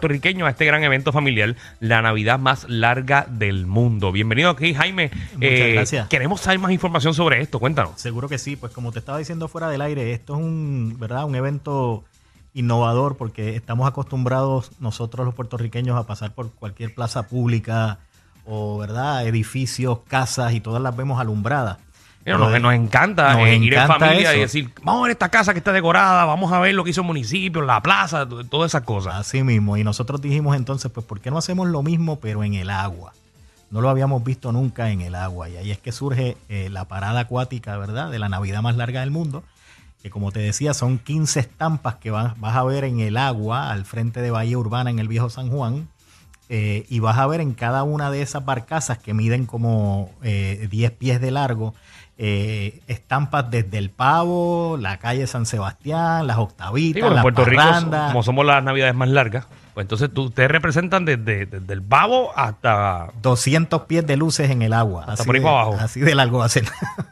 Puertorriqueño a este gran evento familiar, la Navidad más larga del mundo. Bienvenido aquí, Jaime. Eh, Muchas gracias. Queremos saber más información sobre esto. Cuéntanos. Seguro que sí, pues como te estaba diciendo fuera del aire, esto es un, ¿verdad? un evento innovador porque estamos acostumbrados nosotros los puertorriqueños a pasar por cualquier plaza pública o verdad edificios, casas y todas las vemos alumbradas. Nos, nos encanta nos eh, ir en familia y decir, vamos a ver esta casa que está decorada, vamos a ver lo que hizo el municipio, la plaza, todas esas cosas. Así mismo, y nosotros dijimos entonces, pues ¿por qué no hacemos lo mismo pero en el agua? No lo habíamos visto nunca en el agua y ahí es que surge eh, la parada acuática, ¿verdad? De la Navidad más larga del mundo, que como te decía son 15 estampas que vas, vas a ver en el agua al frente de Bahía Urbana en el Viejo San Juan eh, y vas a ver en cada una de esas barcazas que miden como eh, 10 pies de largo, eh, estampas desde el Pavo, la calle San Sebastián, las Octavitas, las Puerto Rico, como somos las navidades más largas, pues entonces tú, ustedes representan desde, desde el babo hasta... 200 pies de luces en el agua. Hasta así por ahí de- para abajo. Así de largo va a ser.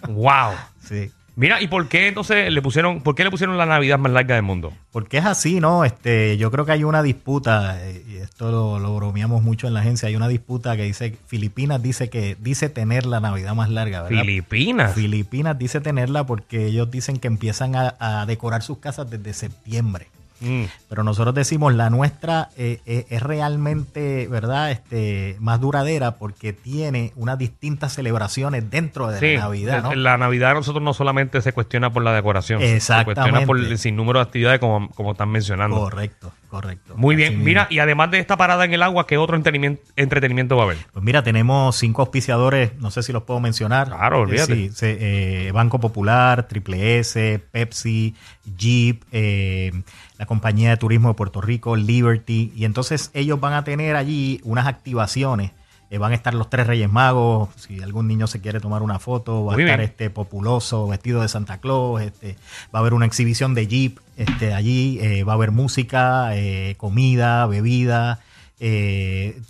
¡Wow! sí. Mira, ¿y por qué entonces le pusieron, por qué le pusieron la Navidad más larga del mundo? Porque es así, ¿no? Este, yo creo que hay una disputa, eh, y esto lo, lo bromeamos mucho en la agencia, hay una disputa que dice, Filipinas dice que, dice tener la Navidad más larga, ¿verdad? Filipinas. Filipinas dice tenerla porque ellos dicen que empiezan a, a decorar sus casas desde septiembre. Mm. Pero nosotros decimos la nuestra eh, eh, es realmente, ¿verdad? Este, más duradera porque tiene unas distintas celebraciones dentro de Sí, la Navidad, ¿no? la Navidad nosotros no solamente se cuestiona por la decoración, se cuestiona por el sinnúmero de actividades como, como están mencionando. Correcto, correcto. Muy Así bien, mismo. mira, y además de esta parada en el agua, ¿qué otro entretenimiento, entretenimiento va a haber? Pues mira, tenemos cinco auspiciadores, no sé si los puedo mencionar. Claro, Eh, olvídate. sí, eh, Banco Popular, Triple S, Pepsi, Jeep, eh, la compañía de turismo de Puerto Rico, Liberty. Y entonces ellos van a tener allí unas activaciones. Eh, van a estar los tres Reyes Magos. Si algún niño se quiere tomar una foto, va Muy a estar bien. este populoso vestido de Santa Claus. Este, va a haber una exhibición de Jeep este, allí. eh, va a haber música, eh, comida, bebida.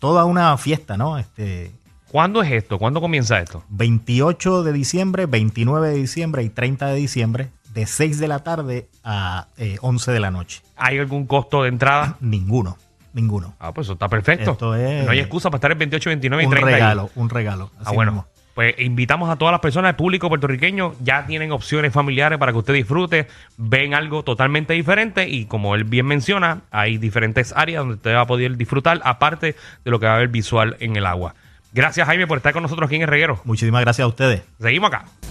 toda una fiesta, ¿no? Este, ¿Cuándo es esto? ¿Cuándo comienza esto? 28 de diciembre, 29 de diciembre y 30 de diciembre, de 6 de la tarde a eh, 11 de la noche. ¿Hay algún costo de entrada? Ninguno, ninguno. Ah, pues eso está perfecto. Esto es- No hay excusa para estar el 28, 29 y Un 30. ahí. regalo, un regalo. Ah, bueno. mismo. Pues invitamos a todas las personas, el público puertorriqueño, ya tienen opciones familiares para que usted disfrute, ven algo totalmente diferente y como él bien menciona, hay diferentes áreas donde usted va a poder disfrutar, aparte de lo que va a haber visual en el agua. Gracias Jaime por estar con nosotros aquí en el reguero. Muchísimas gracias a ustedes. Seguimos acá.